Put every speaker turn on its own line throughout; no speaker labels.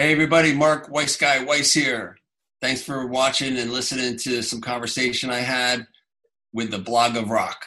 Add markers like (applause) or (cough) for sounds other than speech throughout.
Hey, everybody, Mark Weiss Weiss here. Thanks for watching and listening to some conversation I had with the blog of rock.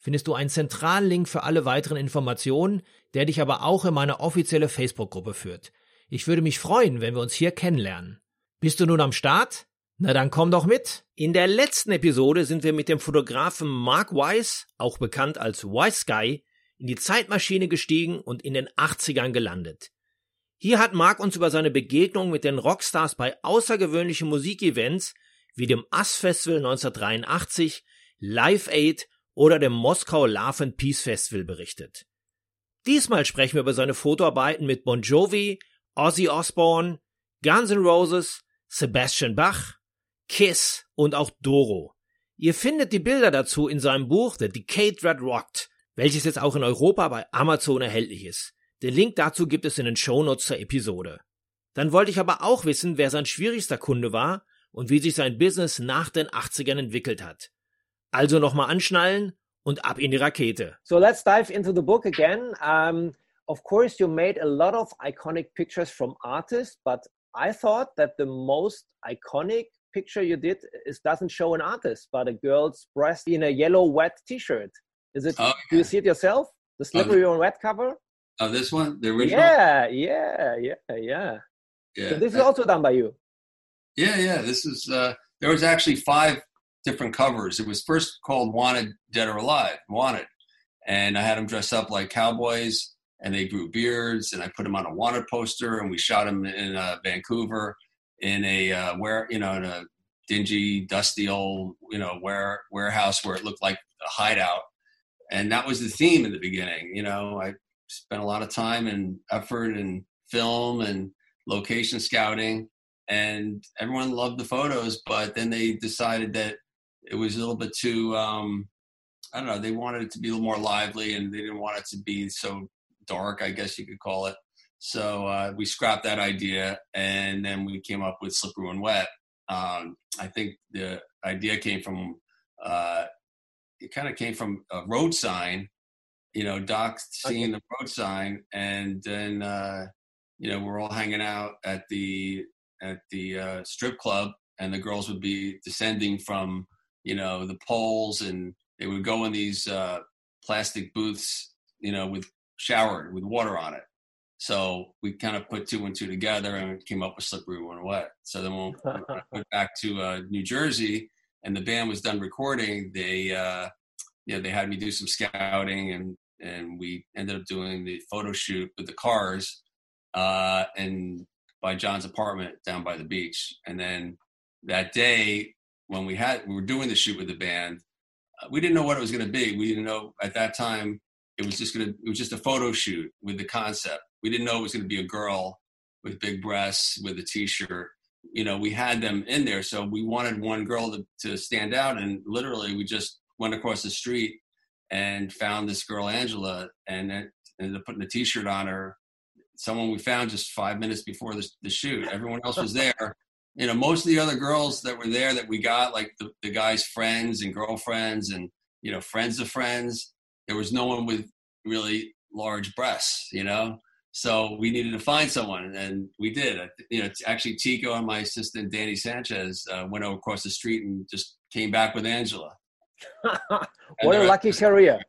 findest du einen zentralen Link für alle weiteren Informationen, der dich aber auch in meine offizielle Facebook-Gruppe führt. Ich würde mich freuen, wenn wir uns hier kennenlernen. Bist du nun am Start? Na dann komm doch mit. In der letzten Episode sind wir mit dem Fotografen Mark Weiss, auch bekannt als Weiss Guy, in die Zeitmaschine gestiegen und in den 80ern gelandet. Hier hat Mark uns über seine Begegnung mit den Rockstars bei außergewöhnlichen Musikevents wie dem Ass Festival 1983, Live Aid oder dem Moskau Love and Peace Festival berichtet. Diesmal sprechen wir über seine Fotoarbeiten mit Bon Jovi, Ozzy Osbourne, Guns N' Roses, Sebastian Bach, Kiss und auch Doro. Ihr findet die Bilder dazu in seinem Buch The Decade That Rocked, welches jetzt auch in Europa bei Amazon erhältlich ist. Den Link dazu gibt es in den Shownotes zur Episode. Dann wollte ich aber auch wissen, wer sein schwierigster Kunde war und wie sich sein Business nach den 80ern entwickelt hat. Also nochmal anschnallen und ab in die Rakete.
So let's dive into the book again. Um, of course, you made a lot of iconic pictures from artists, but I thought that the most iconic picture you did is doesn't show an artist, but a girl's breast in a yellow wet T-shirt. Is it? Oh. Do you see it yourself? The slippery oh, on wet cover.
Oh, this one, the original.
Yeah, yeah, yeah, yeah. Yeah. So this is also done by you.
Yeah, yeah. This is. Uh, there was actually five different covers. It was first called Wanted, Dead or Alive, Wanted, and I had them dress up like cowboys, and they grew beards, and I put them on a Wanted poster, and we shot them in uh, Vancouver in a uh, where you know in a dingy, dusty old you know ware, warehouse where it looked like a hideout, and that was the theme in the beginning. You know, I spent a lot of time and effort and film and location scouting and everyone loved the photos but then they decided that it was a little bit too um, I don't know. They wanted it to be a little more lively, and they didn't want it to be so dark. I guess you could call it. So uh, we scrapped that idea, and then we came up with Slippery When Wet. Um, I think the idea came from uh, it kind of came from a road sign. You know, Doc seeing the road sign, and then uh, you know we're all hanging out at the at the uh, strip club, and the girls would be descending from you know, the poles, and they would go in these uh, plastic booths, you know, with showered with water on it. So we kind of put two and two together and came up with Slippery When Wet. So then when (laughs) we went back to uh, New Jersey and the band was done recording, they, uh, you know, they had me do some scouting and, and we ended up doing the photo shoot with the cars uh, and by John's apartment down by the beach. And then that day when we had we were doing the shoot with the band, uh, we didn't know what it was going to be. We didn't know at that time it was just going to it was just a photo shoot with the concept. We didn't know it was going to be a girl with big breasts with a t-shirt. You know, we had them in there, so we wanted one girl to, to stand out, and literally we just went across the street and found this girl Angela, and ended up putting a t-shirt on her. Someone we found just five minutes before the, the shoot. Everyone else was there you know, most of the other girls that were there that we got, like the, the guy's friends and girlfriends and, you know, friends of friends, there was no one with really large breasts, you know? So we needed to find someone, and we did. You know, actually, Tico and my assistant Danny Sanchez uh, went over across the street and just came back with Angela. (laughs)
what a lucky career!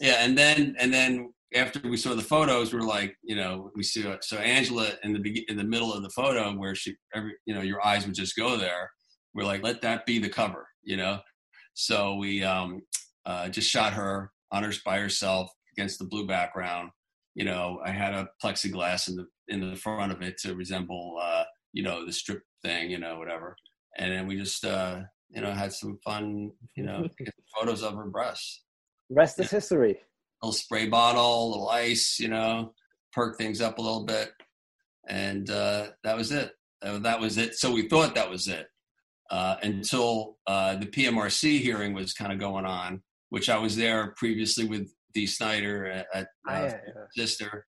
Yeah, and then and then after we saw the photos, we are like, you know, we see so Angela in the in the middle of the photo where she every you know your eyes would just go there we're like, let that be the cover, you know. So we um, uh, just shot her on her by herself against the blue background. You know, I had a plexiglass in the in the front of it to resemble, uh, you know, the strip thing, you know, whatever. And then we just, uh, you know, had some fun, you know, (laughs) photos of her breasts.
Rest is history.
Little spray bottle, a little ice, you know, perk things up a little bit, and uh, that was it. that was it. So we thought that was it uh, until uh, the PMRC hearing was kind of going on, which I was there previously with Dee Snider at, at uh, oh. Sister,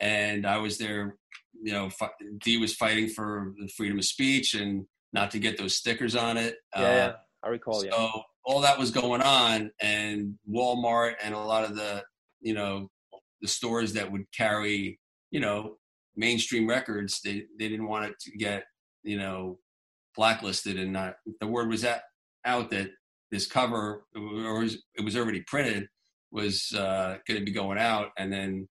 and I was there. You know, Dee was fighting for the freedom of speech and not to get those stickers on it.
Yeah, yeah. I recall.
So
yeah.
All that was going on, and Walmart and a lot of the you know the stores that would carry you know mainstream records, they they didn't want it to get you know blacklisted and not the word was at, out that this cover or it was already printed was uh, going to be going out and then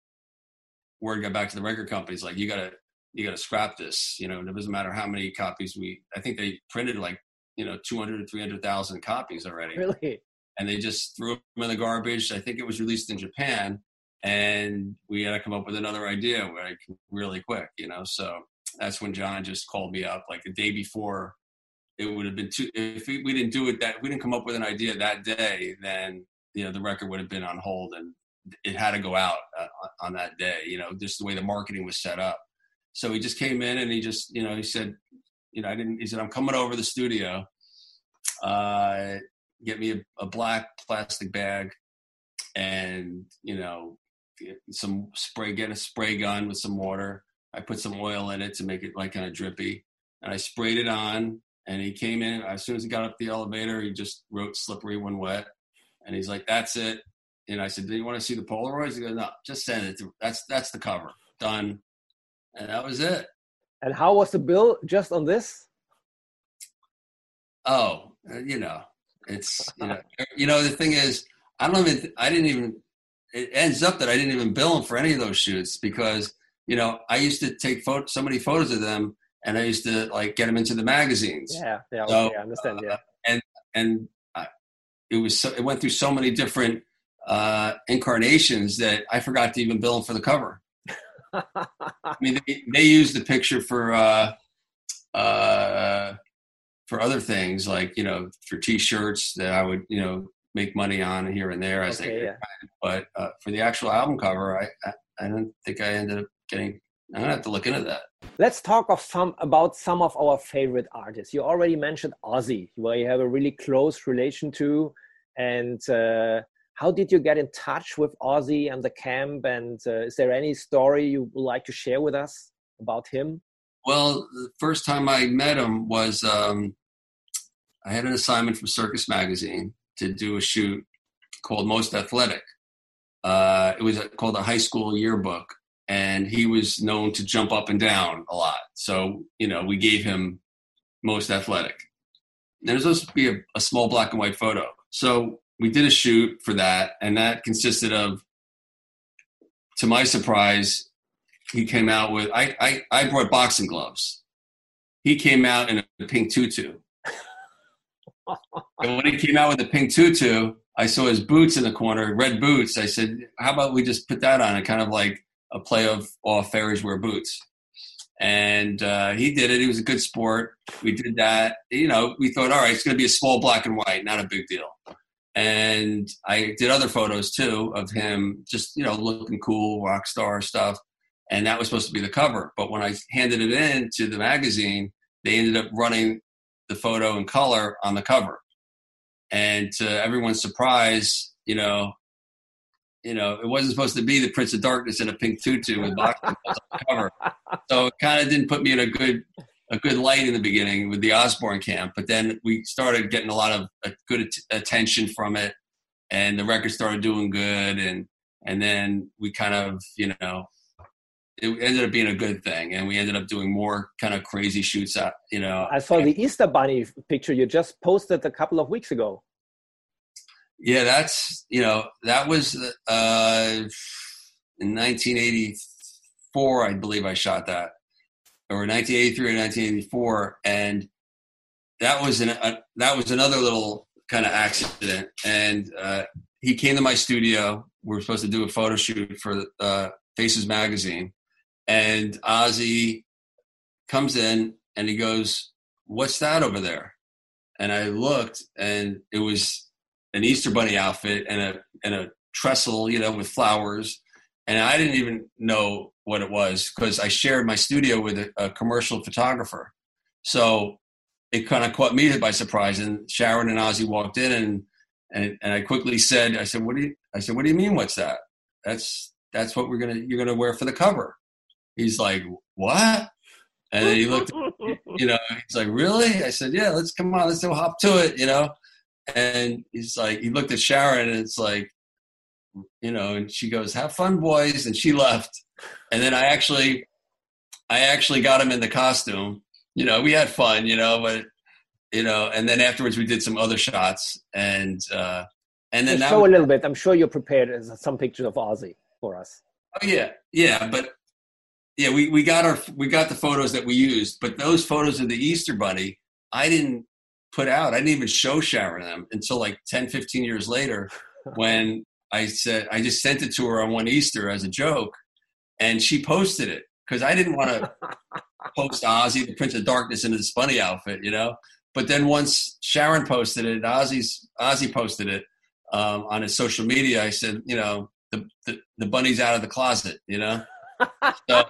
word got back to the record companies like you gotta you gotta scrap this you know it doesn't matter how many copies we i think they printed like you know 200 or 300000 copies already
really
and they just threw them in the garbage i think it was released in japan and we had to come up with another idea like really quick you know so that's when John just called me up like the day before. It would have been too if we, we didn't do it that we didn't come up with an idea that day, then you know the record would have been on hold and it had to go out uh, on that day. You know, just the way the marketing was set up. So he just came in and he just you know he said, you know, I didn't. He said, I'm coming over the studio. Uh, get me a, a black plastic bag and you know some spray get a spray gun with some water I put some oil in it to make it like kind of drippy, and I sprayed it on. And he came in as soon as he got up the elevator. He just wrote "slippery when wet," and he's like, "That's it." And I said, "Do you want to see the Polaroids?" He goes, "No, just send it. To, that's that's the cover. Done." And that was it.
And how was the bill just on this?
Oh, uh, you know, it's you know, (laughs) you know the thing is, I don't even, I didn't even. It ends up that I didn't even bill him for any of those shoots because you know, I used to take photo, so many photos of them, and I used to like get them into the magazines.
Yeah, yeah, so, I understand. Yeah, uh,
and and I, it was so, it went through so many different uh, incarnations that I forgot to even bill them for the cover. (laughs) I mean, they, they used the picture for uh, uh, for other things, like you know, for T-shirts that I would you know make money on here and there as okay, they. Yeah. But uh, for the actual album cover, I, I I don't think I ended up getting i'm gonna have to look into that
let's talk of some about some of our favorite artists you already mentioned ozzy where you have a really close relation to and uh, how did you get in touch with ozzy and the camp and uh, is there any story you would like to share with us about him
well the first time i met him was um, i had an assignment from circus magazine to do a shoot called most athletic uh, it was called a high school yearbook and he was known to jump up and down a lot. So, you know, we gave him most athletic. And it was supposed to be a, a, small black and white photo. So we did a shoot for that, and that consisted of, to my surprise, he came out with I, I, I brought boxing gloves. He came out in a pink tutu. and when he came out with the pink tutu, I saw his boots in the corner, red boots. I said, "How about we just put that on?" And kind of like a play of all fairies wear boots. And uh, he did it. He was a good sport. We did that. You know, we thought, all right, it's going to be a small black and white, not a big deal. And I did other photos too of him, just you know, looking cool, rock star stuff. And that was supposed to be the cover. But when I handed it in to the magazine, they ended up running the photo in color on the cover. And to everyone's surprise, you know, you know, it wasn't supposed to be the Prince of Darkness in a pink tutu with boxing on the cover. So it kind of didn't put me in a good a good light in the beginning with the Osbourne camp. But then we started getting a lot of uh, good at- attention from it, and the record started doing good, and and then we kind of you know it ended up being a good thing and we ended up doing more kind of crazy shoots out you know
i saw the easter bunny picture you just posted a couple of weeks ago
yeah, that's you know that was uh, in 1984, I believe I shot that, or 1983 or 1984, and that was an a, that was another little kind of accident. And uh, he came to my studio. We were supposed to do a photo shoot for uh, Faces magazine, and Ozzy comes in and he goes, "What's that over there?" And I looked, and it was an Easter bunny outfit and a and a trestle, you know, with flowers. And I didn't even know what it was because I shared my studio with a, a commercial photographer. So it kind of caught me by surprise. And Sharon and Ozzy walked in, and and and I quickly said, I said, "What do you?" I said, "What do you mean? What's that?" That's that's what we're gonna you're gonna wear for the cover. He's like, "What?" And he looked, (laughs) you know, he's like, "Really?" I said, "Yeah, let's come on, let's go hop to it," you know. And he's like, he looked at Sharon, and it's like, you know, and she goes, "Have fun, boys," and she left. And then I actually, I actually got him in the costume. You know, we had fun, you know, but you know, and then afterwards we did some other shots, and uh, and then
show was, a little bit. I'm sure you're prepared. Some pictures of Ozzy for us.
Oh yeah, yeah, but yeah, we, we got our we got the photos that we used, but those photos of the Easter Bunny, I didn't put out. I didn't even show Sharon them until like 10, 15 years later, (laughs) when I said I just sent it to her on one Easter as a joke, and she posted it because I didn't want to (laughs) post Ozzy, the Prince of Darkness, in this bunny outfit, you know. But then once Sharon posted it, Ozzy's Ozzy posted it um, on his social media. I said, you know, the, the, the bunny's out of the closet, you know. (laughs) so,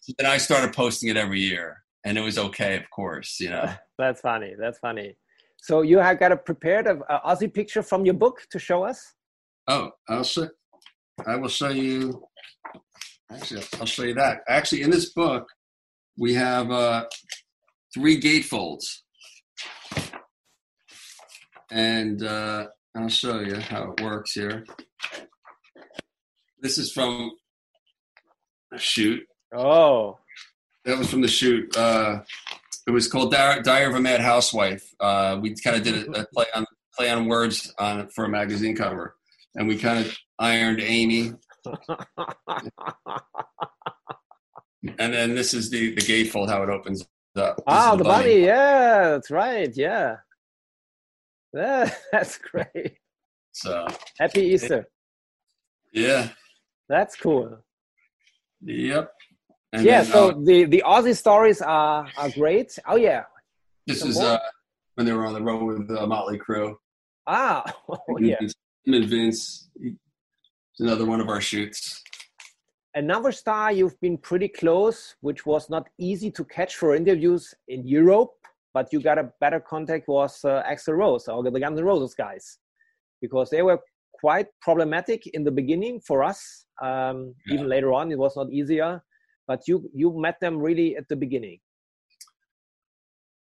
so then I started posting it every year, and it was okay, of course, you know. (laughs)
That's funny. That's funny. So you have got a prepared a, a Ozzy picture from your book to show us.
Oh, I'll show. I will show you. Actually, I'll show you that. Actually, in this book, we have uh, three gatefolds, and uh, I'll show you how it works here. This is from a shoot.
Oh,
that was from the shoot. Uh, it was called Diary, Diary of a Mad Housewife. Uh, we kind of did a, a, play on play on words on for a magazine cover, and we kind of ironed Amy. and then this is the the gatefold how it opens up. This
ah, the, the bunny. bunny. Yeah, that's right. Yeah, yeah (laughs) that's great.
So
happy Easter.
Yeah,
that's cool.
Yep.
And yeah, then, so uh, the the Ozzy stories are are great. Oh yeah.
This Some is uh, when they were on the road with the uh, Motley Crue.
Ah, (laughs) oh, yeah.
Him and Vince. It's another one of our shoots.
Another star you've been pretty close, which was not easy to catch for interviews in Europe, but you got a better contact was uh, Axl Rose or the Guns N' Roses guys, because they were quite problematic in the beginning for us. Um, yeah. Even later on, it was not easier. But you you met them really at the beginning.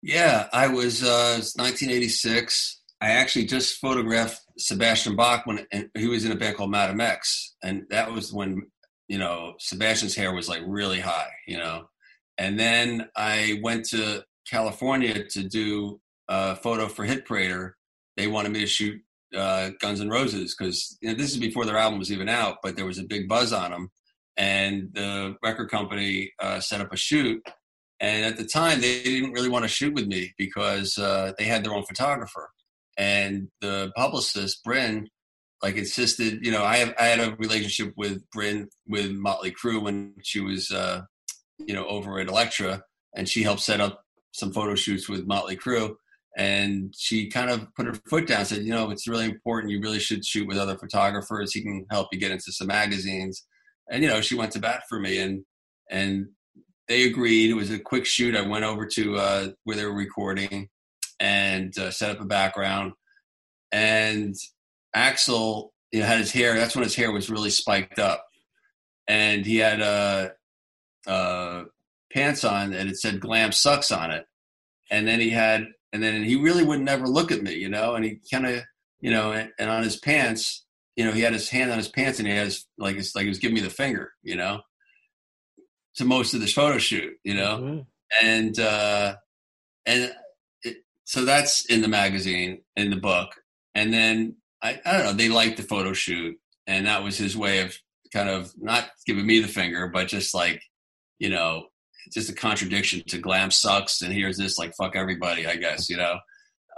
Yeah, I was uh, it's 1986. I actually just photographed Sebastian Bach when he was in a band called Madame X, and that was when you know Sebastian's hair was like really high, you know. And then I went to California to do a photo for Hit Parader. They wanted me to shoot uh, Guns N' Roses because you know, this is before their album was even out, but there was a big buzz on them, and the record company uh, set up a shoot. And at the time, they didn't really want to shoot with me because uh, they had their own photographer, and the publicist Bryn like insisted. You know, I have I had a relationship with Bryn with Motley Crue when she was uh, you know over at Elektra, and she helped set up some photo shoots with Motley Crue and she kind of put her foot down said you know it's really important you really should shoot with other photographers he can help you get into some magazines and you know she went to bat for me and and they agreed it was a quick shoot i went over to uh, where they were recording and uh, set up a background. And Axl, you know, had his hair that's when his hair was really spiked up. And he had uh, uh, pants on and it said glam sucks on it. And then he had and then he really would never look at me, you know, and he kind of, you know, and, and, on his pants, you know, he had his hand on his pants and he has like it's like he was giving me the finger, you know, to most of this photo shoot, you know, mm-hmm. and uh, and so that's in the magazine in the book, and then I I don't know they liked the photo shoot, and that was his way of kind of not giving me the finger, but just like you know just a contradiction to glam sucks and here's this like fuck everybody i guess you know?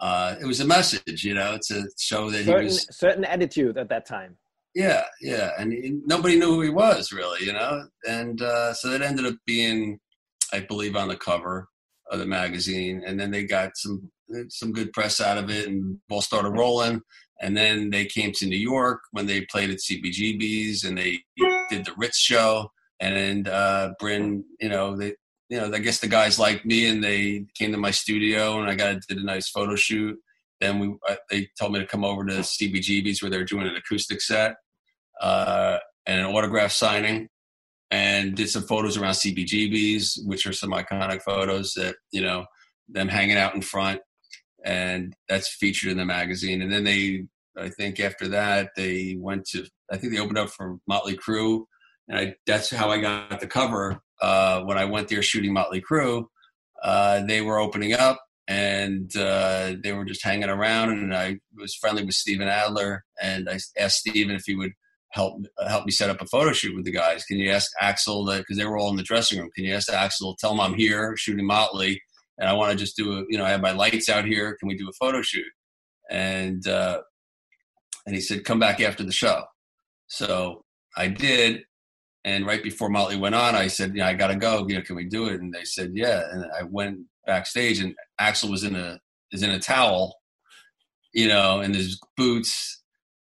Uh, it was a message, you know, to show that
certain,
he was
certain attitude at that time.
yeah, yeah, and he, nobody knew who he was really, you know, and uh, so that ended up being, I believe, on the cover of the magazine, and then they got some some good press out of it, and ball started rolling, and then they came to New York when they played at CBGB's, and they did the Ritz show, and uh, Bryn, you know, they. You know, I guess the guys liked me, and they came to my studio, and I got did a nice photo shoot. Then we, uh, they told me to come over to CBGB's where they're doing an acoustic set uh, and an autograph signing, and did some photos around CBGB's, which are some iconic photos that you know them hanging out in front, and that's featured in the magazine. And then they, I think after that, they went to, I think they opened up for Motley Crue, and I, that's how I got the cover uh, when I went there shooting Motley Crue. Uh, they were opening up and uh, they were just hanging around. And I was friendly with Steven Adler, and I asked Steven if he would help help me set up a photo shoot with the guys. Can you ask Axl that because they were all in the dressing room? Can you ask Axl Tell him I'm here shooting Motley, and I want to just do a you know I have my lights out here. Can we do a photo shoot? And uh, and he said come back after the show. So I did, and right before Motley went on, I said, "Yeah, I gotta go. You know, can we do it?" And they said, "Yeah." And I went backstage, and Axl was in a is in a towel, you know, and his boots.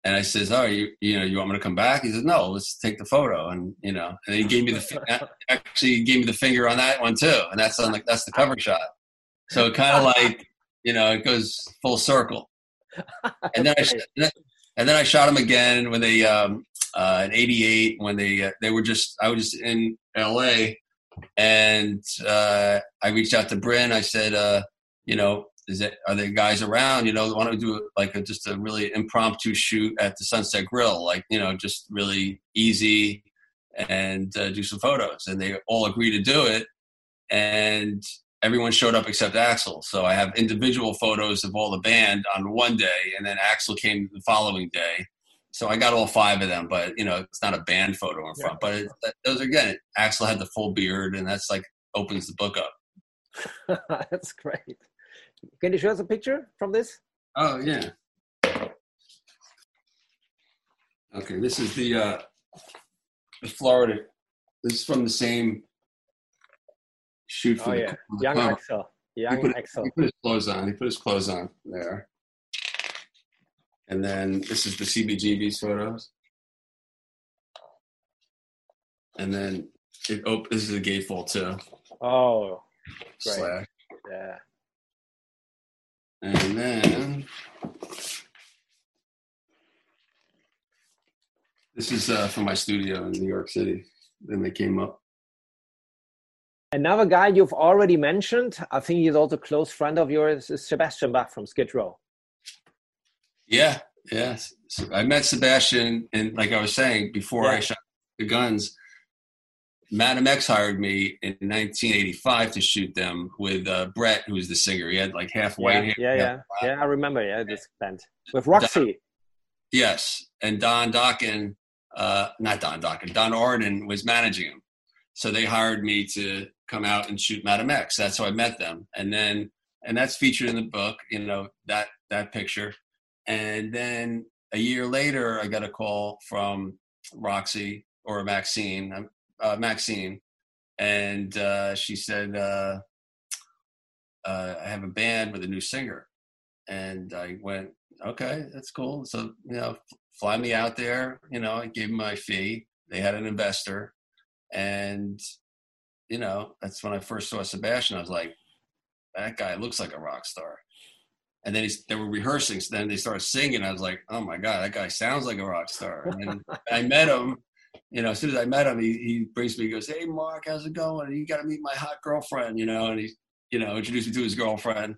And I says, "Oh, you you know, you want me to come back?" He says, "No, let's take the photo." And you know, and he gave me the (laughs) actually he gave me the finger on that one too, and that's on the that's the cover shot. So it kind of like you know, it goes full circle. (laughs) And then I and then I shot him again when they um, uh, in '88 when they uh, they were just I was just in L.A. and uh, I reached out to Bryn. I said, uh, you know, is it are there guys around? You know, want to do like a, just a really impromptu shoot at the Sunset Grill, like you know, just really easy and uh, do some photos. And they all agree to do it, and everyone showed up except axl So I have individual photos of all the band on one day, and then axl came the following day. So I got all five of them, but you know, it's not a band photo in front. But it, those again, axl had the full beard, and that's like opens the book up. (laughs)
That's great. Can you show us a picture from this?
Oh yeah. Okay, this is the uh, the Florida. This is from the same shoot for
Oh
the,
yeah,
the
young
cover.
Axl.
He
Young
put,
Axl.
he put his clothes on. He put his clothes on there. And then this is the CBGB's photos. And then it op- this is a gatefold too.
Oh, Great.
Slash.
yeah.
And then this is uh, from my studio in New York City. Then they came up.
Another guy you've already mentioned, I think he's also a close friend of yours, is Sebastian Bach from Skid Row.
Yeah, yeah. So I met Sebastian, and like I was saying before, I shot the guns. Madame X hired me in 1985 to shoot them with uh, Bret, who was the singer. He had like half white
yeah,
hair.
yeah, yeah,
black.
yeah. I remember. Yeah, this band with Roxy.
Yes, and Don Dokken, uh, not Don Dokken, Don Arden was managing him. So they hired me to come out and shoot Madame X. That's how I met them, and then and that's featured in the book. You know that that picture, and then a year later, I got a call from Roxy or Maxine, uh, Maxine, and uh, she said, uh, uh, "I have a band with a new singer," and I went, "Okay, that's cool." So you know, fly me out there. You know, I gave them my fee. They had an investor, and you know, that's when I first saw Sebastian. I was like, "That guy looks like a rock star." And then they were rehearsing. So then they started singing. I was like, "Oh my god, that guy sounds like a rock star." And I met him. You know, as soon as I met him, he, he brings me. He goes, "Hey, Mark, how's it going? You got to meet my hot girlfriend." You know, and he, you know, introduced me to his girlfriend.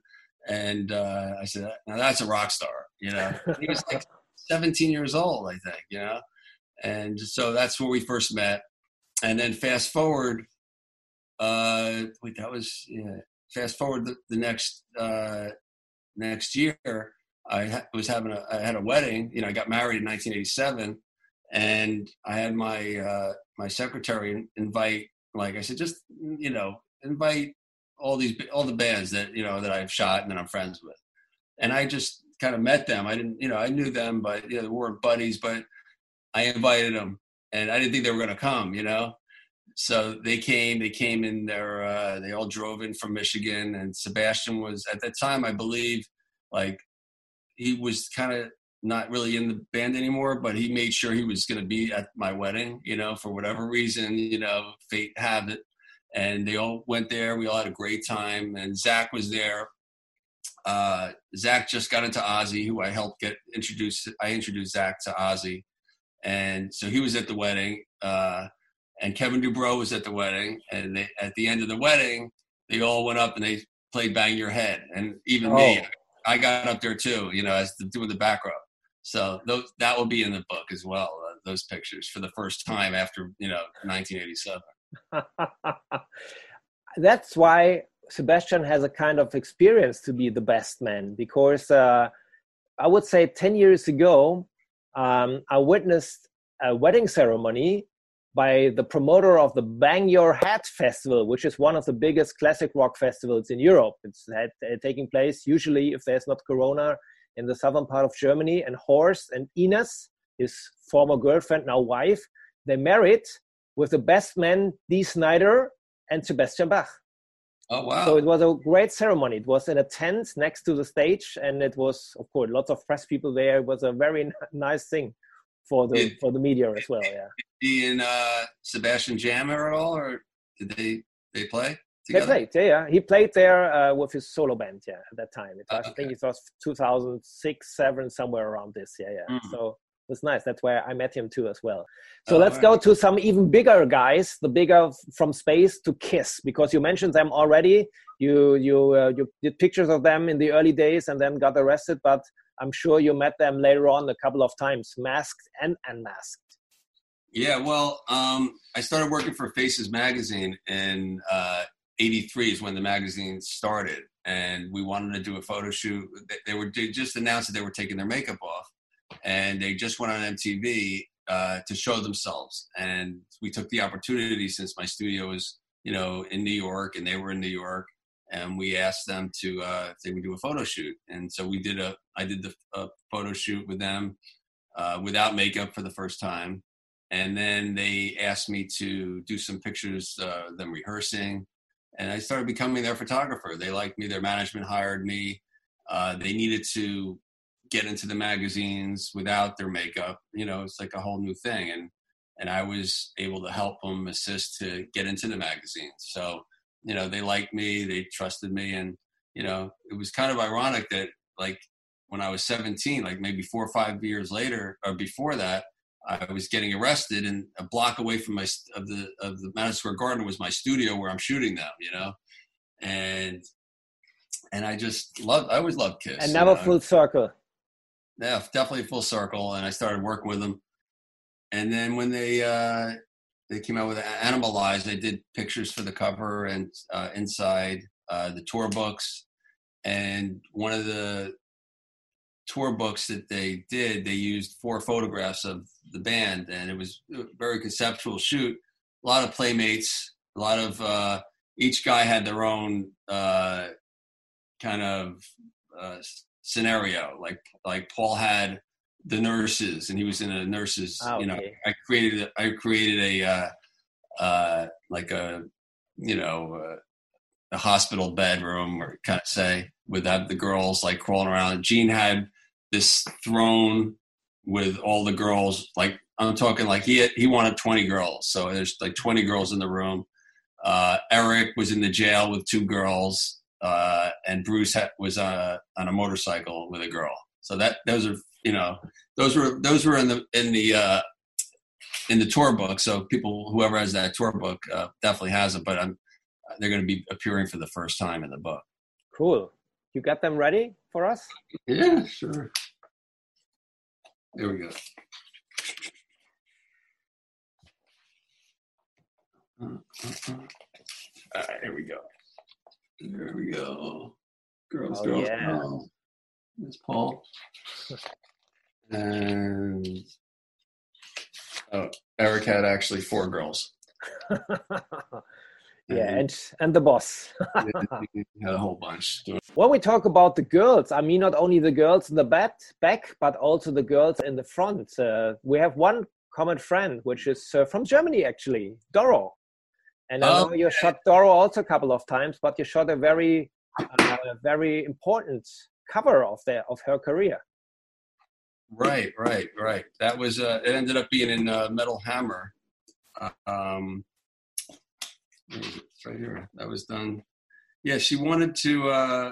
And uh, I said, "Now that's a rock star." You know, (laughs) he was like 17 years old, I think. You know, and so that's where we first met. And then fast forward, uh, wait, that was yeah. Fast forward the, the next uh, next year, I was having a I had a wedding. You know, I got married in 1987, and I had my uh, my secretary invite. Like I said, just you know, invite all these all the bands that you know that I've shot and that I'm friends with. and I just kind of met them. I didn't, you know, I knew them, but you know, they weren't buddies. But I invited them, and I didn't think they were going to come. You know, so they came. They came in there. Uh, they all drove in from Michigan, and Sebastian was at that time, I believe, like he was kind of not really in the band anymore, but he made sure he was going to be at my wedding. You know, for whatever reason, you know, fate have it. And they all went there. We all had a great time. And Zakk was there uh, Zakk just got into Ozzy, who I helped get introduced. I introduced Zakk to Ozzy, and so he was at the wedding. Uh, and Kevin DuBrow was at the wedding, and they, at the end of the wedding, they all went up and they played "Bang Your Head," and even oh. me, I got up there too. You know, as the, doing the back row. So those, that will be in the book as well. Uh, those pictures for the first time after you know 1987. (laughs)
That's why Sebastian has a kind of experience to be the best man because uh, I would say 10 years ago, um, I witnessed a wedding ceremony by the promoter of the Bang Your Head Festival, which is one of the biggest classic rock festivals in Europe. It's had, uh, taking place usually, if there's not Corona, in the southern part of Germany. And Horst and Ines, his former girlfriend, now wife, they married with the best man, Dee Snider and Sebastian Bach.
Oh wow!
So it was a great ceremony. It was in a tent next to the stage, and it was, of course, lots of press people there. It was a very nice thing for the did, for the media as well. Yeah.
He and uh, Sebastian Jammer at all, or did they they play?
Together? They played, yeah. He played there uh, with his solo band, yeah, at that time. It was, okay. I think it was 2006, seven, somewhere around this, yeah, yeah. Mm-hmm. So was nice. That's where I met him too as well. So oh, let's right. go to some even bigger guys, the bigger from space to Kiss, because you mentioned them already. You you uh, you did pictures of them in the early days and then got arrested, but I'm sure you met them later on a couple of times, masked and unmasked.
Yeah, well, um, I started working for Faces magazine and uh, '83 is when the magazine started, and we wanted to do a photo shoot. They were they just announced that they were taking their makeup off and they just went on MTV uh, to show themselves. And we took the opportunity since my studio was, you know, in New York and they were in New York, and we asked them to uh, if they would do a photo shoot. And so we did a, I did the a photo shoot with them uh, without makeup for the first time. And then they asked me to do some pictures, uh, them rehearsing, and I started becoming their photographer. They liked me. Their management hired me. Uh, they needed to get into the magazines without their makeup. You know, it's like a whole new thing. And and I was able to help them assist to get into the magazines. So, you know, they liked me, they trusted me, and you know, it was kind of ironic that like when I was 17, like maybe four or five years later or before that, I was getting arrested, and a block away from my of the of the Madison Square Garden was my studio where I'm shooting them. You know, and and I just loved. I always loved Kiss.
And never you know? full circle
yeah, definitely full circle. And I started working with them. And then when they uh, they came out with Animalized, they did pictures for the cover and uh, inside uh, the tour books. And one of the tour books that they did, they used four photographs of the band, and it was a very conceptual shoot. A lot of playmates, a lot of uh, each guy had their own uh, kind of uh, scenario. Like like Paul had the nurses, and he was in a nurses. Oh, you know. I created I created a uh, uh, like a you know uh, a hospital bedroom, or kind of say, with that the girls like crawling around. Gene had this throne with all the girls. Like I'm talking like he had, he wanted 20 girls, so there's like 20 girls in the room. Uh, Eric was in the jail with two girls uh, and Bruce ha- was uh, on a motorcycle with a girl. So that those are you know those were those were in the in the uh, in the tour book. So people whoever has that tour book uh, definitely has it. But I'm, they're going to be appearing for the first time in the book.
Cool. You got them ready for us?
Yeah, sure. There we go. Uh, uh, uh. All right, here we go. There we go. Girls, oh, girls, yeah. girls. There's Paul. And oh, Eric had actually four girls. (laughs)
yeah, and and the boss. (laughs)
a whole bunch.
When we talk about the girls, I mean not only the girls in the back, back, but also the girls in the front. Uh, we have one common friend, which is uh, from Germany, actually, Doro. And I know oh, you shot Doro also a couple of times, but you shot a very, uh, very important cover of their of her career.
Right, right, right. That was uh, it. Ended up being in uh, Metal Hammer. Um, it's right here. That was done. Yeah, she wanted to uh,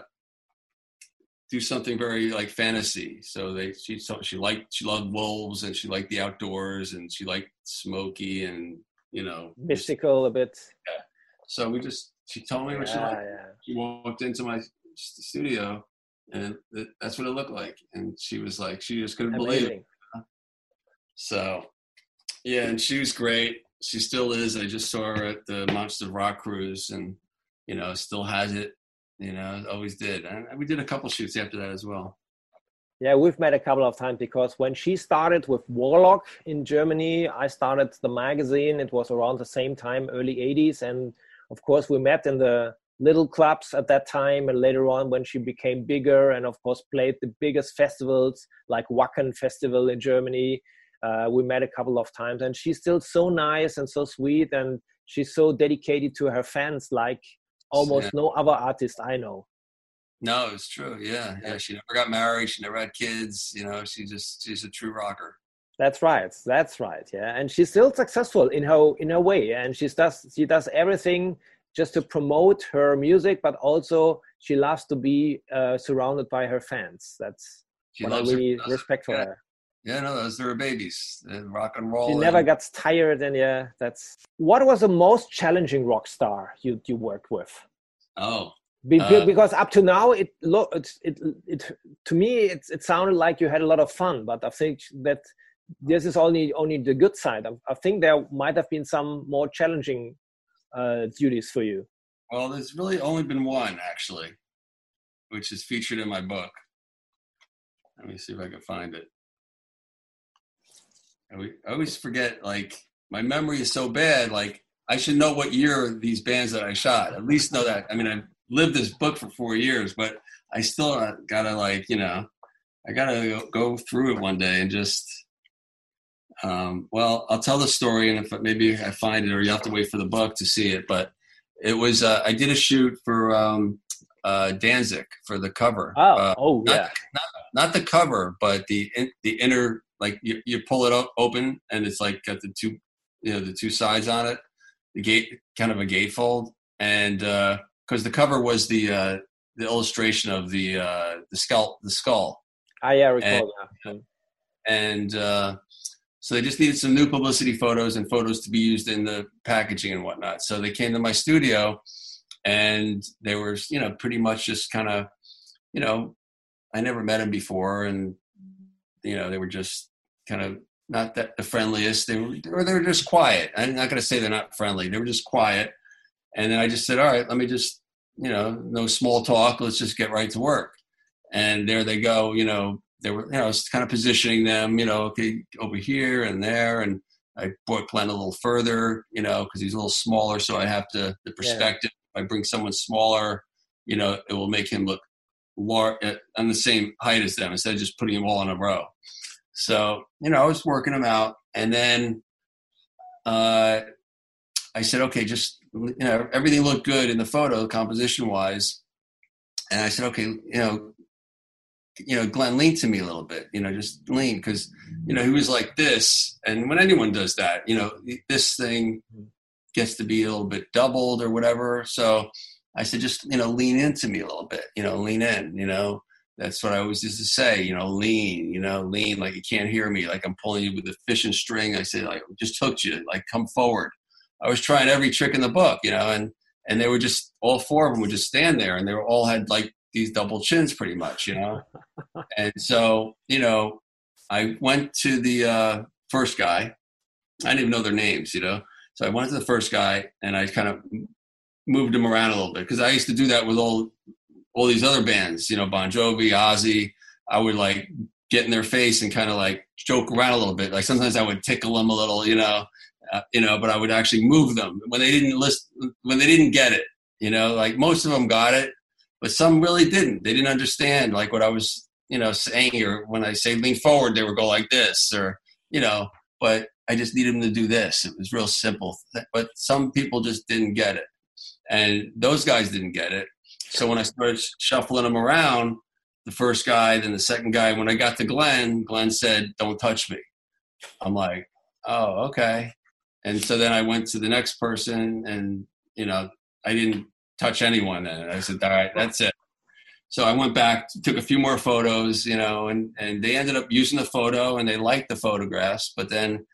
do something very like fantasy. So they she she liked she loved wolves and she liked the outdoors and she liked smoky and you know
mystical
just,
a bit.
Yeah. So we just she told me what yeah, she liked. Yeah. She walked into my studio and it, that's what it looked like. And she was like, she just couldn't Amazing. believe it. So yeah, and she was great she still is. I just saw her at the Monsters Rock cruise, and you know, still has it. You know, always did. And we did a couple shoots after that as well.
Yeah, we've met a couple of times because when she started with Warlock in Germany, I started the magazine. It was around the same time, early 80s. And of course, we met in the little clubs at that time. And later on, when she became bigger and, of course, played the biggest festivals like Wacken Festival in Germany, uh, we met a couple of times, and she's still so nice and so sweet, and she's so dedicated to her fans, like almost yeah. no other artist I know.
No, it's true. Yeah, yeah. She never got married. She never had kids. You know, she just she's a true rocker.
That's right. That's right. Yeah, and she's still successful in her in her way, and she does she does everything just to promote her music, but also she loves to be uh, surrounded by her fans. That's she what I really respect for yeah. her.
Yeah, no, those were babies. And rock and roll.
Never and... gets tired, and yeah, that's. What was the most challenging rock star you you worked with?
Oh,
uh, because up to now it look it, it it to me it it sounded like you had a lot of fun but i think that this is only only the good side i, I think there might have been some more challenging uh, duties for you
well there's really only been one actually which is featured in my book let me see if i can find it I always forget, like, my memory is so bad. Like, I should know what year these bands that I shot. At least know that. I mean, I've lived this book for four years, but I still uh, gotta, like, you know, I gotta go through it one day and just, um, well, I'll tell the story, and if maybe I find it, or you have to wait for the book to see it. But it was, uh, I did a shoot for um, uh, Danzig for the cover.
Oh, uh, oh
not,
yeah.
Not, not the cover, but the the inner like you, you pull it up open and it's like got the two you know the two sides on it the gate kind of a gatefold and because uh, the cover was the uh, the illustration of the uh, the skull the skull.
I yeah, recall
and, and uh, so they just needed some new publicity photos and photos to be used in the packaging and whatnot. So they came to my studio and they were you know pretty much just kind of you know I never met him before and you know they were just kind of not that the friendliest. They were, or they were just quiet. I'm not going to say they're not friendly. They were just quiet. And then I just said, all right, let me just, you know, no small talk. Let's just get right to work. And there they go. You know, they were, you know, I was kind of positioning them, you know, okay, over here and there. And I brought Glenn a little further, you know, because he's a little smaller. So I have to, the perspective, yeah. if I bring someone smaller, you know, it will make him look large, uh, on the same height as them instead of just putting them all in a row. So, you know, I was working them out. And then uh, I said, okay, just, you know, everything looked good in the photo, composition wise. And I said, okay, you know, you know, Glenn leaned to me a little bit, you know, just lean because, you know, he was like this. And when anyone does that, you know, this thing gets to be a little bit doubled or whatever. So I said, just, you know, lean into me a little bit, you know, lean in, you know, that's what I always used to say, you know, lean, you know, lean like you can't hear me, like I'm pulling you with a fishing string. I say, like, just hooked you, like come forward. I was trying every trick in the book, you know, and and they were just all four of them would just stand there, and they were all had like these double chins, pretty much, you know. (laughs) and so, you know, I went to the uh, first guy. I didn't even know their names, you know. So I went to the first guy, and I kind of moved him around a little bit because I used to do that with all all these other bands, you know, Bon Jovi, Ozzy. I would like get in their face and kind of like joke around a little bit. Like sometimes I would tickle them a little, you know, uh, you know, but I would actually move them when they didn't list when they didn't get it. You know, like most of them got it, but some really didn't. They didn't understand like what I was, you know, saying. Or when I say lean forward, they would go like this, or you know. But I just needed them to do this. It was real simple. But some people just didn't get it, and those guys didn't get it. So when I started shuffling them around, the first guy, then the second guy. When I got to Glenn, Glenn said, "Don't touch me." I'm like, "Oh, okay." And so then I went to the next person, and you know, I didn't touch anyone. And I said, "All right, that's it." So I went back, took a few more photos, you know, and and they ended up using the photo, and they liked the photographs. But then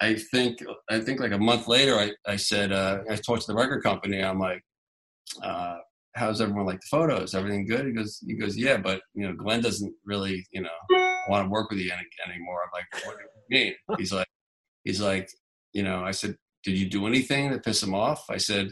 I think I think like a month later, I I said uh, I talked to the record company. I'm like. Uh, how's everyone like the photos? Everything good? He goes, he goes, yeah, but you know, Glenn doesn't really, you know, want to work with you any, anymore. I'm like, what do you mean? He's like, he's like, you know, I said, did you do anything to piss him off? I said,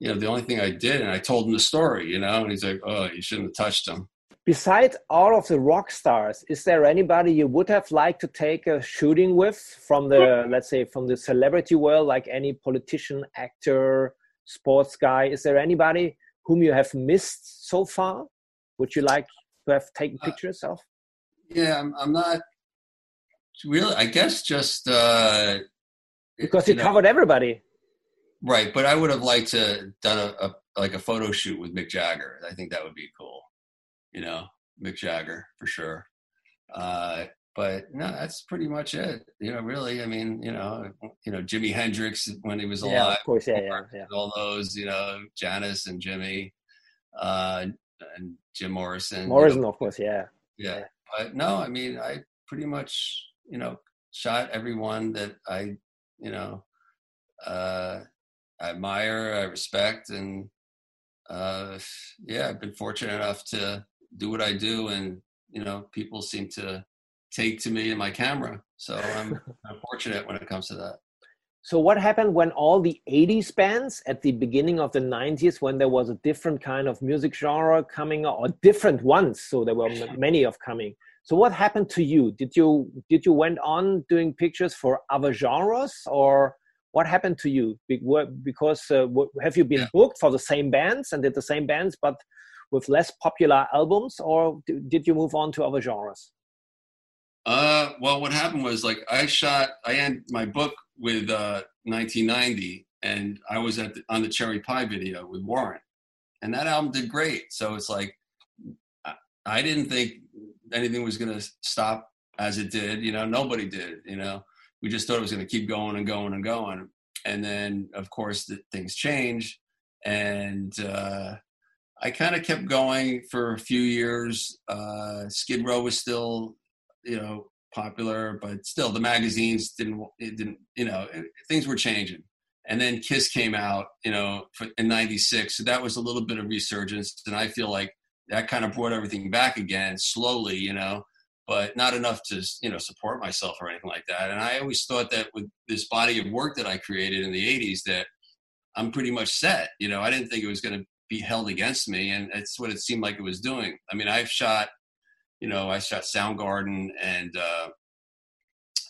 you know, the only thing I did, and I told him the story, you know, and he's like, oh, you shouldn't have touched him.
Besides all of the rock stars, is there anybody you would have liked to take a shooting with from the, let's say, from the celebrity world, like any politician, actor, sports guy? Is there anybody whom you have missed so far? Would you like to have taken uh, pictures of?
Yeah, I'm, I'm not really. I guess just uh,
because you, you know, covered everybody.
Right, but I would have liked to done a, a, like a photo shoot with Mick Jagger. I think that would be cool. You know, Mick Jagger for sure. Uh, but no, that's pretty much it. You know, really. I mean, you know, you know, Jimi Hendrix when he was alive.
Yeah, of course, yeah, yeah, yeah.
All those, you know, Janis and Jimmy, uh, and Jim Morrison.
Morrison,
you know.
of course, yeah.
yeah. yeah. But no, I mean, I pretty much, you know, shot everyone that I, you know, uh, I admire, I respect, and uh, yeah, I've been fortunate enough to do what I do, and you know, people seem to take to me and my camera. So I'm, (laughs) I'm fortunate when it comes to that.
So what happened when all the 80s bands at the beginning of the 90s when there was a different kind of music genre coming or different ones so there were (laughs) many of coming. So what happened to you? Did you did you went on doing pictures for other genres or what happened to you? Because uh, have you been yeah. booked for the same bands and did the same bands but with less popular albums or did you move on to other genres?
Uh, well, what happened was like I shot, I ended my book with uh, 1990, and I was at the, on the Cherry Pie video with Warren, and that album did great. So it's like I, didn't think anything was going to stop as it did. You know, nobody did. You know, we just thought it was going to keep going and going and going, and then of course the, things change, and uh, I kind of kept going for a few years. Uh, Skid Row was still you know popular, but still the magazines didn't it didn't you know it, things were changing. And then Kiss came out, you know, in '96. So that was a little bit of resurgence, and I feel like that kind of brought everything back again slowly, you know, but not enough to you know support myself or anything like that. And I always thought that with this body of work that I created in the '80s, that I'm pretty much set. You know, I didn't think it was going to be held against me, and it's what it seemed like it was doing. I mean, I've shot you know, I shot Soundgarden and uh,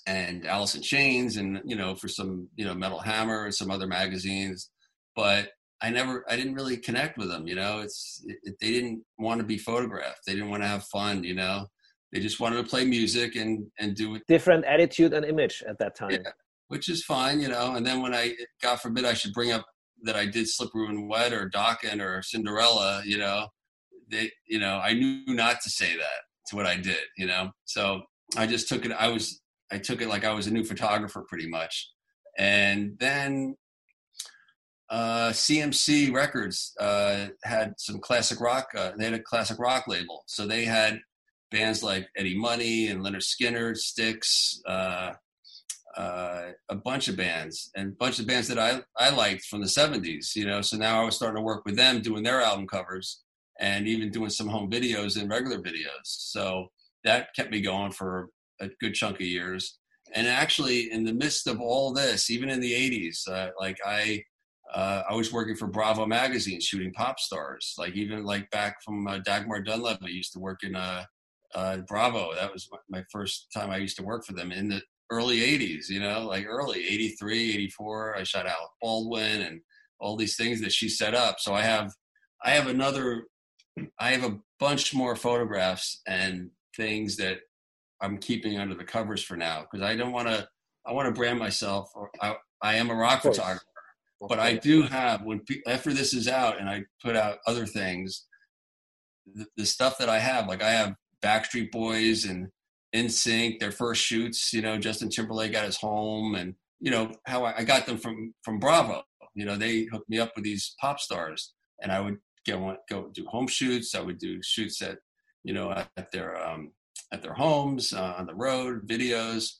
and Alice in Chains, and you know, for some you know Metal Hammer and some other magazines, but I never, I didn't really connect with them. You know, it's it, they didn't want to be photographed. They didn't want to have fun. You know, they just wanted to play music and and do it.
Different attitude and image at that time. Yeah,
which is fine, you know. And then when I, God forbid, I should bring up that I did Slippery When Wet or Dokken or Cinderella, you know, they, you know, I knew not to say that to what I did, you know? So I just took it, I was, I took it like I was a new photographer pretty much. And then uh, CMC Records uh, had some classic rock, uh, they had a classic rock label. So they had bands like Eddie Money and Lynyrd Skynyrd, Styx, uh, uh, a bunch of bands and a bunch of bands that I, I liked from the 70s, you know. So now I was starting to work with them doing their album covers and even doing some home videos and regular videos. So that kept me going for a good chunk of years. And actually, in the midst of all this, even in the '80s, uh, like I, uh, I was working for Bravo magazine, shooting pop stars. Like even like back from uh, Dagmar Dunlap, I used to work in uh, uh, Bravo. That was my first time I used to work for them in the early 80s, you know, like early 83, 84. I shot Alec Baldwin and all these things that she set up. So I have, I have another, I have a bunch more photographs and things that I'm keeping under the covers for now because I don't want to, I want to brand myself. Or I, I am a rock photographer, but I do have when after this is out and I put out other things, the, the stuff that I have, like I have Backstreet Boys and NSYNC, their first shoots. You know, Justin Timberlake got his home, and you know how I, I got them from from Bravo. You know, they hooked me up with these pop stars, and I would go go do home shoots. I would do shoots at you know at their um, at their homes uh, on the road, videos,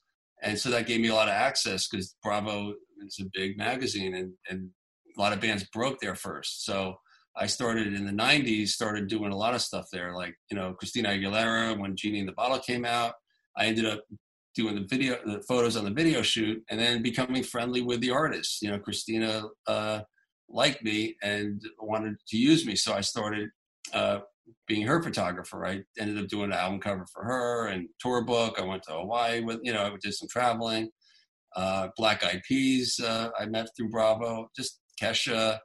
and so that gave me a lot of access because Bravo is a big magazine, and and a lot of bands broke there first. So I started in the 90s, started doing a lot of stuff there, like, you know, Christina Aguilera, when Genie in the Bottle came out. I ended up doing the video, the photos on the video shoot, and then becoming friendly with the artists. You know, Christina uh, liked me and wanted to use me. So I started uh, being her photographer. I ended up doing an album cover for her and tour book. I went to Hawaii with, you know, I did some traveling. Uh, Black Eyed Peas, uh, I met through Bravo, just Kesha,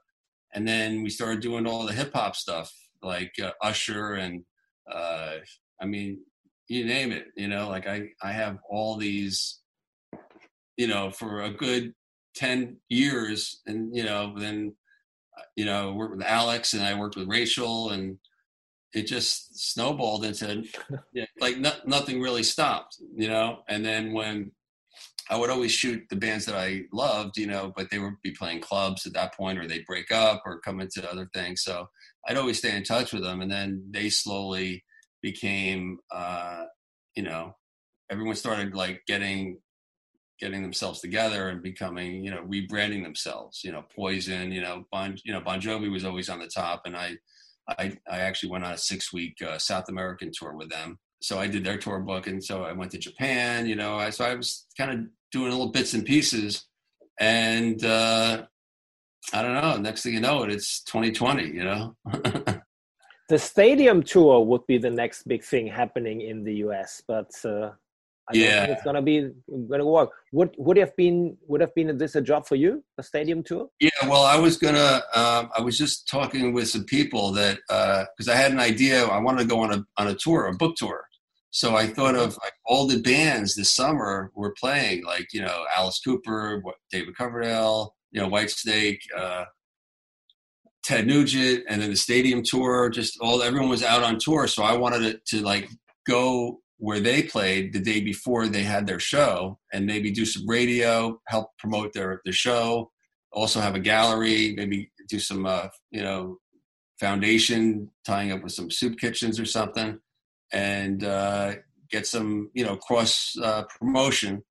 and then we started doing all the hip hop stuff like uh, Usher and uh, I mean you name it you know like I I have all these you know for a good 10 years and you know then uh, you know worked with Alex and I worked with Rachel and it just snowballed into (laughs) like no, nothing really stopped you know and then when I would always shoot the bands that I loved, you know, but they would be playing clubs at that point, or they'd break up or come into other things. So I'd always stay in touch with them, and then they slowly became, uh, you know, everyone started like getting getting themselves together and becoming, you know, rebranding themselves. You know, Poison, you know, Bon, you know, Bon Jovi was always on the top, and I, I, I actually went on a six week uh, South American tour with them so I did their tour book, and so I went to Japan. You know, I, so I was kind of doing little bits and pieces, and uh, I don't know. Next thing you know, it it's 2020. You know. (laughs)
the stadium tour would be the next big thing happening in the US, but uh, I yeah, it's gonna be gonna work. Would would have been would have been this a job for you, a stadium tour?
Yeah, well, I was gonna. Um, I was just talking with some people that because uh, I had an idea. I wanted to go on a on a tour, a book tour, so I thought of like all the bands this summer were playing, like you know Alice Cooper, David Coverdale, you know Whitesnake, uh, Ted Nugent, and then the stadium tour. Just all everyone was out on tour, so I wanted to, to like go where they played the day before they had their show, and maybe do some radio, help promote their their show. Also have a gallery, maybe do some uh, you know foundation tying up with some soup kitchens or something and uh, get some you know cross uh, promotion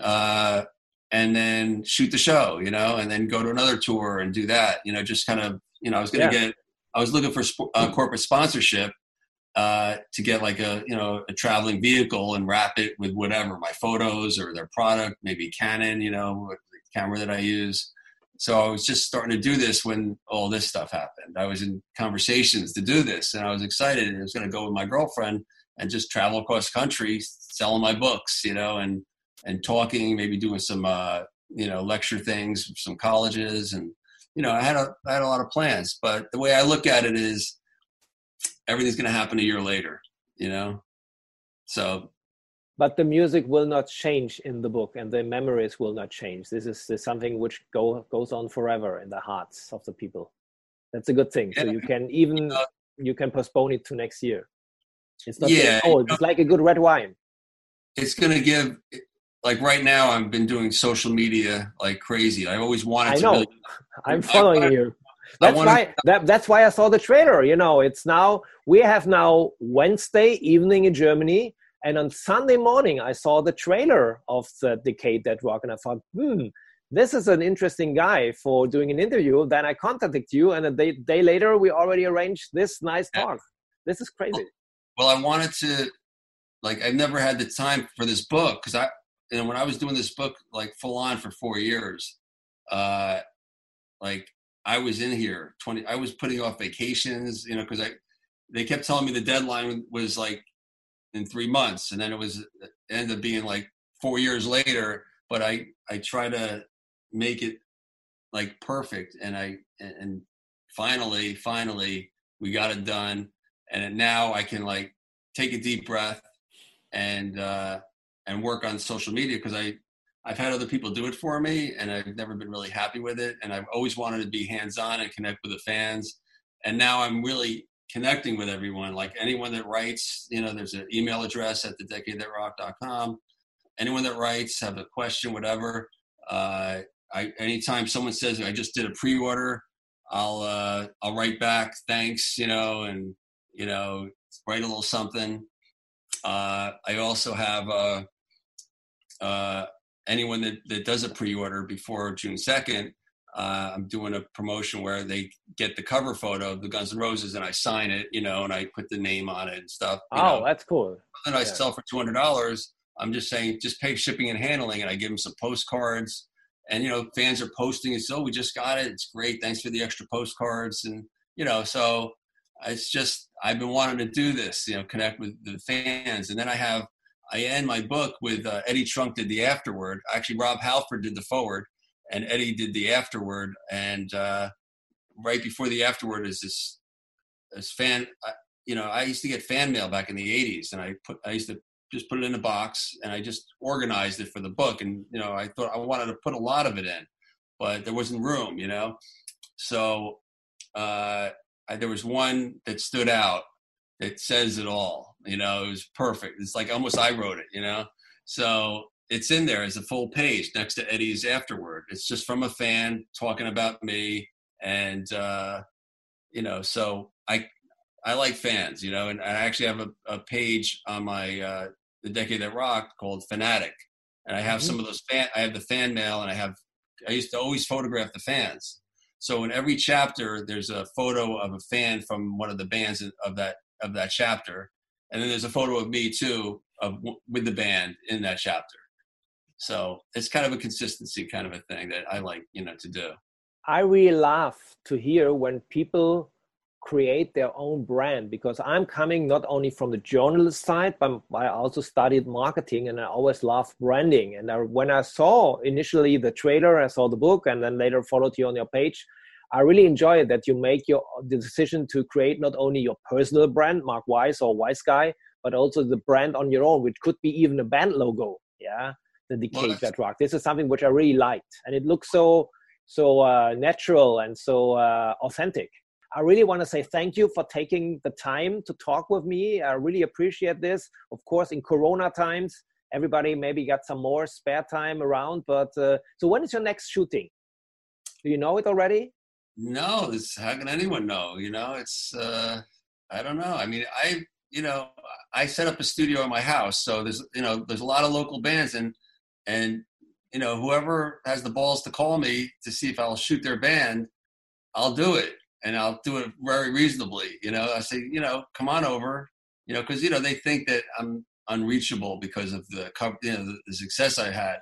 uh, and then shoot the show you know and then go to another tour and do that you know just kind of you know i was going to yeah. get i was looking for sp- uh, corporate sponsorship uh, to get like a you know a traveling vehicle and wrap it with whatever my photos or their product maybe canon you know the camera that i use so I was just starting to do this when all this stuff happened. I was in conversations to do this, and I was excited. And I was going to go with my girlfriend and just travel across country, selling my books, you know, and and talking, maybe doing some uh, you know lecture things, some colleges, and you know, I had a I had a lot of plans. But the way I look at it is, everything's going to happen a year later, you know. So
but the music will not change in the book and the memories will not change this is, this is something which go, goes on forever in the hearts of the people that's a good thing yeah. so you can even uh, you can postpone it to next year it's not yeah, old. it's like a good red wine
it's going to give like right now i've been doing social media like crazy i always wanted
I
to
know.
Really,
i'm (laughs) following I, you that's wanna, why that, that's why i saw the trailer you know it's now we have now wednesday evening in germany and on Sunday morning, I saw the trailer of the Decade That Rock, and I thought, hmm, this is an interesting guy for doing an interview. Then I contacted you, and a day, day later, we already arranged this nice talk. This is crazy.
Well, I wanted to, like, I've never had the time for this book because I, you know, when I was doing this book, like, full on for four years, uh, like, I was in here 20, I was putting off vacations, you know, because I, they kept telling me the deadline was like in three months, and then it was it ended up being like four years later. But I I try to make it like perfect, and I and finally finally we got it done, and now I can like take a deep breath and uh, and work on social media because I I've had other people do it for me, and I've never been really happy with it. And I've always wanted to be hands on and connect with the fans. And now I'm really connecting with everyone. Like anyone that writes, you know, there's an email address at thedecadethatrocked.com. Anyone that writes, have a question, whatever. Uh, I anytime someone says I just did a pre-order, I'll uh, I'll write back thanks, you know, and you know write a little something. Uh, I also have uh, uh, anyone that, that does a pre-order before June 2nd, uh, I'm doing a promotion where they get the cover photo of the Guns N' Roses and I sign it, you know, and I put the name on it and stuff.
Oh,
know.
that's cool.
And I yeah. sell for $200. I'm just saying, just pay shipping and handling. And I give them some postcards. And, you know, fans are posting and so oh, we just got it. It's great. Thanks for the extra postcards. And, you know, so it's just, I've been wanting to do this, you know, connect with the fans. And then I have I end my book with uh, Eddie Trunk did the afterword. Actually, Rob Halford did the foreword, and Eddie did the afterword. And uh, right before the afterword is this this fan. You know, I used to get fan mail back in the '80s, and I put I used to just put it in a box, and I just organized it for the book. And you know, I thought I wanted to put a lot of it in, but there wasn't room. You know, so uh, I, there was one that stood out that says it all. You know, it was perfect. It's like almost I wrote it. You know, so it's in there as a full page next to Eddie's afterward. It's just from a fan talking about me, and uh, you know, so I I like fans. You know, and I actually have a, a page on my uh, the Decade That Rocked called Fanatic, and I have mm-hmm. some of those fan. I have the fan mail, and I have I used to always photograph the fans. So in every chapter, there's a photo of a fan from one of the bands of that of that chapter, and then there's a photo of me too of with the band in that chapter. So it's kind of a consistency kind of a thing that I like, you know, to do.
I really love to hear when people create their own brand because I'm coming not only from the journalist side, but I also studied marketing and I always love branding. And I, when I saw initially the trailer, I saw the book, and then later followed you on your page, I really enjoy it that you make your the decision to create not only your personal brand, Mark Weiss or Weissguy, but also the brand on your own, which could be even a band logo. Yeah, the Decade That Rock. This is something which I really liked, and it looks so so uh, natural and so uh, authentic. I really want to say thank you for taking the time to talk with me. I really appreciate this. Of course, in Corona times, everybody maybe got some more spare time around. But uh, so, when is your next shooting? Do you know it already?
No, this how can anyone know? You know, it's uh, I don't know. I mean, I you know I set up a studio in my house, so there's you know there's a lot of local bands and and you know whoever has the balls to call me to see if I'll shoot their band, I'll do it and I'll do it very reasonably. You know, I say you know come on over, you know, because you know they think that I'm unreachable because of the you know the, the success I had,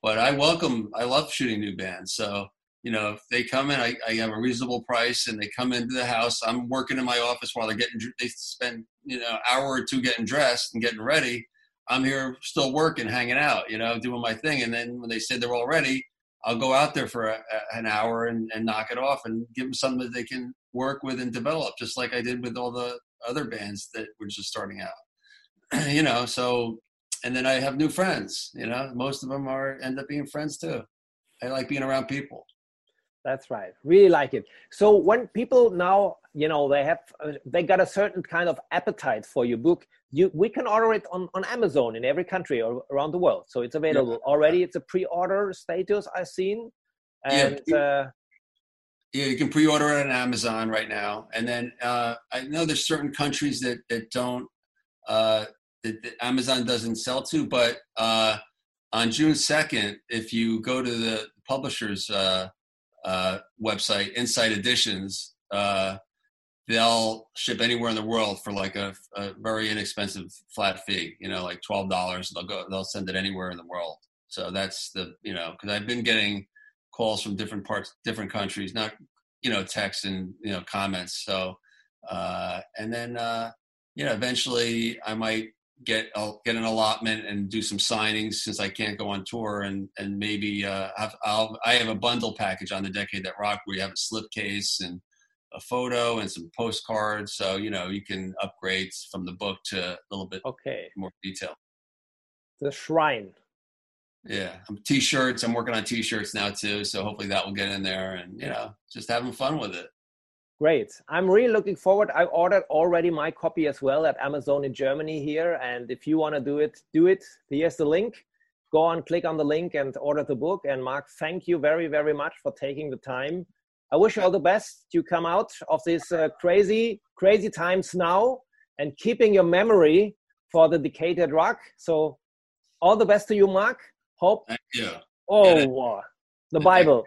but I welcome I love shooting new bands, so you know, if they come in, I, I have a reasonable price and they come into the house. I'm working in my office while they're getting, they spend, you know, hour or two getting dressed and getting ready. I'm here still working, hanging out, you know, doing my thing. And then when they say they're all ready, I'll go out there for a, a, an hour and, and knock it off and give them something that they can work with and develop, just like I did with all the other bands that were just starting out. (clears throat) you know, so, and then I have new friends, you know, most of them are end up being friends too. I like being around people.
That's right. Really like it. So when people now, you know, they have uh, they got a certain kind of appetite for your book. You we can order it on on Amazon in every country or around the world. So it's available yeah. already. It's a pre-order status I've seen. And
yeah, uh, yeah, you can pre-order it on Amazon right now. And then uh, I know there's certain countries that that don't uh, that, that Amazon doesn't sell to, but uh, on June 2nd, if you go to the publisher's uh, uh, website, Insight Editions, uh, they'll ship anywhere in the world for like a, a very inexpensive flat fee. You know, like twelve dollars. They'll go. They'll send it anywhere in the world. So that's the you know because I've been getting calls from different parts, different countries, not you know texts and you know comments. So uh, and then uh, you know eventually I might get I'll get an allotment and do some signings since I can't go on tour and and maybe uh, have, I'll I have a bundle package on the Decade That Rock where you have a slipcase and a photo and some postcards, so you know you can upgrade from the book to a little bit
okay
more detail.
The shrine.
Yeah, I'm t-shirts. I'm working on t-shirts now too, so hopefully that will get in there, and you know, just having fun with it.
Great. I'm really looking forward. I ordered already my copy as well at Amazon in Germany here. And if you want to do it, do it. Here's the link. Go on, click on the link and order the book. And Mark, thank you very, very much for taking the time. I wish you all the best to come out of these uh, crazy, crazy times now and keeping your memory for the Decade That Rock. So all the best to you, Mark. Hope.
Thank you.
Oh, the Bible.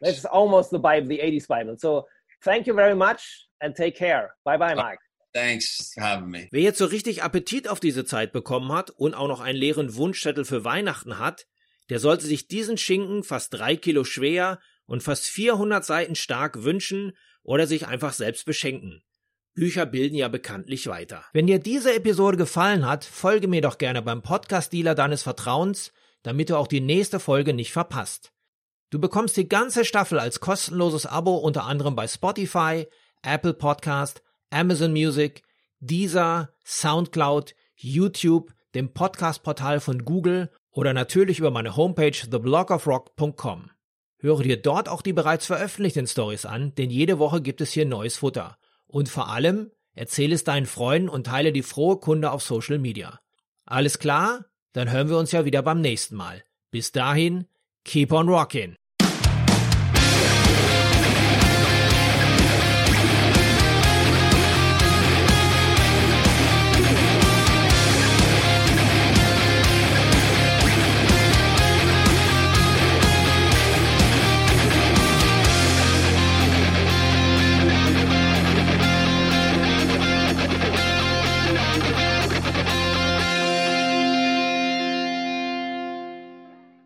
That's almost the Bible, the 80s Bible. So thank you very much and take care. Bye bye, Mike.
Thanks for having me.
Wer jetzt so richtig Appetit auf diese Zeit bekommen hat und auch noch einen leeren Wunschzettel für Weihnachten hat, der sollte sich diesen Schinken fast drei Kilo schwer und fast 400 Seiten stark wünschen oder sich einfach selbst beschenken. Bücher bilden ja bekanntlich weiter. Wenn dir diese Episode gefallen hat, folge mir doch gerne beim Podcast-Dealer deines Vertrauens, damit du auch die nächste Folge nicht verpasst. Du bekommst die ganze Staffel als kostenloses Abo unter anderem bei Spotify, Apple Podcast, Amazon Music, Deezer, Soundcloud, YouTube, dem Podcast-Portal von Google oder natürlich über meine Homepage theblogofrock.com. Höre dir dort auch die bereits veröffentlichten Stories an, denn jede Woche gibt es hier neues Futter. Und vor allem, erzähle es deinen Freunden und teile die frohe Kunde auf Social Media. Alles klar? Dann hören wir uns ja wieder beim nächsten Mal. Bis dahin, keep on rockin'.